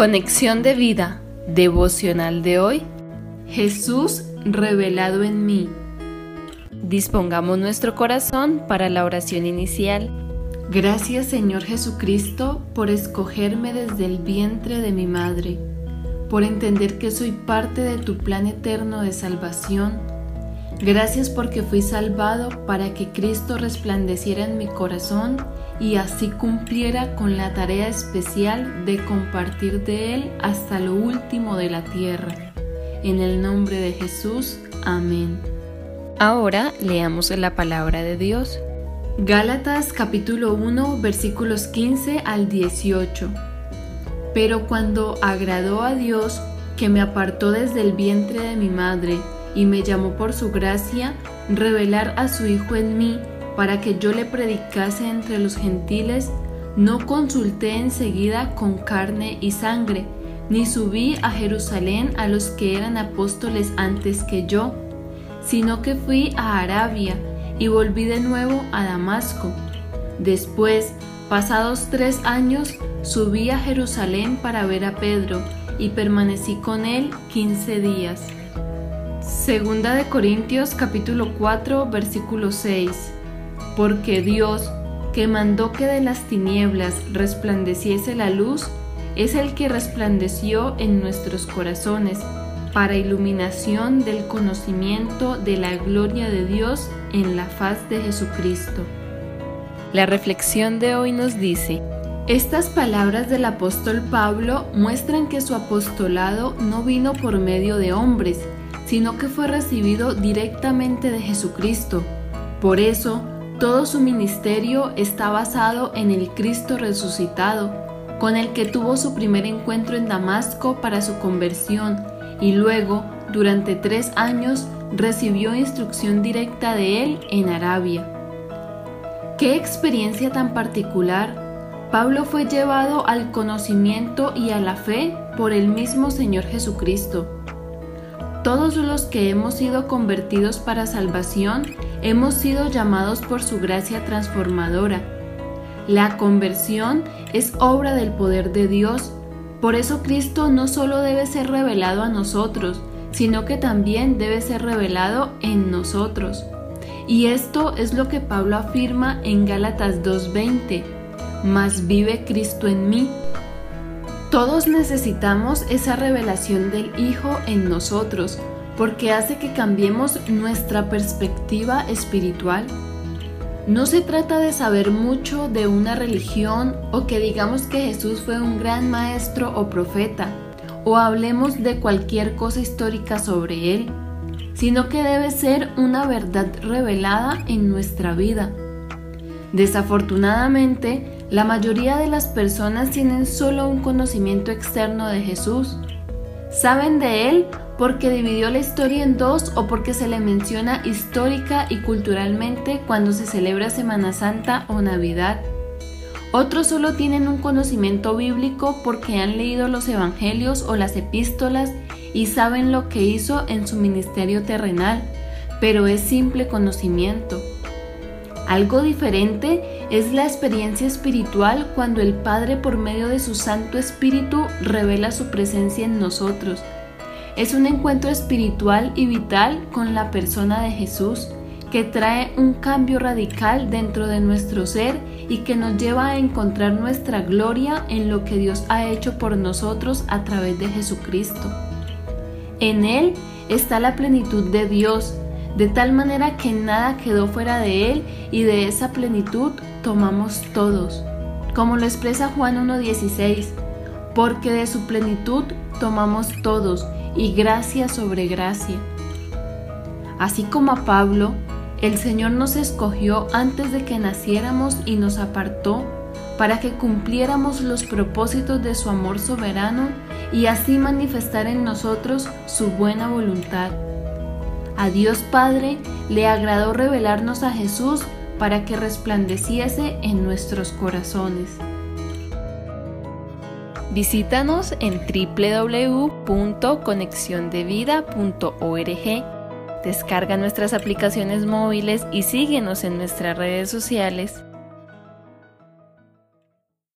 Conexión de vida devocional de hoy. Jesús revelado en mí. Dispongamos nuestro corazón para la oración inicial. Gracias Señor Jesucristo por escogerme desde el vientre de mi madre, por entender que soy parte de tu plan eterno de salvación. Gracias porque fui salvado para que Cristo resplandeciera en mi corazón y así cumpliera con la tarea especial de compartir de Él hasta lo último de la tierra. En el nombre de Jesús, amén. Ahora leamos la palabra de Dios. Gálatas capítulo 1 versículos 15 al 18. Pero cuando agradó a Dios, que me apartó desde el vientre de mi madre y me llamó por su gracia, revelar a su Hijo en mí, para que yo le predicase entre los gentiles, no consulté enseguida con carne y sangre, ni subí a Jerusalén a los que eran apóstoles antes que yo, sino que fui a Arabia y volví de nuevo a Damasco. Después, pasados tres años, subí a Jerusalén para ver a Pedro y permanecí con él quince días. Segunda de Corintios capítulo 4 versículo 6 porque Dios, que mandó que de las tinieblas resplandeciese la luz, es el que resplandeció en nuestros corazones para iluminación del conocimiento de la gloria de Dios en la faz de Jesucristo. La reflexión de hoy nos dice, estas palabras del apóstol Pablo muestran que su apostolado no vino por medio de hombres, sino que fue recibido directamente de Jesucristo. Por eso, todo su ministerio está basado en el Cristo resucitado, con el que tuvo su primer encuentro en Damasco para su conversión y luego, durante tres años, recibió instrucción directa de él en Arabia. ¡Qué experiencia tan particular! Pablo fue llevado al conocimiento y a la fe por el mismo Señor Jesucristo. Todos los que hemos sido convertidos para salvación hemos sido llamados por su gracia transformadora. La conversión es obra del poder de Dios. Por eso Cristo no solo debe ser revelado a nosotros, sino que también debe ser revelado en nosotros. Y esto es lo que Pablo afirma en Gálatas 2.20, mas vive Cristo en mí. Todos necesitamos esa revelación del Hijo en nosotros, porque hace que cambiemos nuestra perspectiva espiritual. No se trata de saber mucho de una religión o que digamos que Jesús fue un gran maestro o profeta, o hablemos de cualquier cosa histórica sobre él, sino que debe ser una verdad revelada en nuestra vida. Desafortunadamente, la mayoría de las personas tienen solo un conocimiento externo de Jesús. Saben de Él porque dividió la historia en dos o porque se le menciona histórica y culturalmente cuando se celebra Semana Santa o Navidad. Otros solo tienen un conocimiento bíblico porque han leído los evangelios o las epístolas y saben lo que hizo en su ministerio terrenal, pero es simple conocimiento. Algo diferente es la experiencia espiritual cuando el Padre por medio de su Santo Espíritu revela su presencia en nosotros. Es un encuentro espiritual y vital con la persona de Jesús que trae un cambio radical dentro de nuestro ser y que nos lleva a encontrar nuestra gloria en lo que Dios ha hecho por nosotros a través de Jesucristo. En Él está la plenitud de Dios de tal manera que nada quedó fuera de él y de esa plenitud tomamos todos. Como lo expresa Juan 1.16, porque de su plenitud tomamos todos y gracia sobre gracia. Así como a Pablo, el Señor nos escogió antes de que naciéramos y nos apartó para que cumpliéramos los propósitos de su amor soberano y así manifestar en nosotros su buena voluntad. A Dios Padre le agradó revelarnos a Jesús para que resplandeciese en nuestros corazones. Visítanos en www.conexiondevida.org. Descarga nuestras aplicaciones móviles y síguenos en nuestras redes sociales.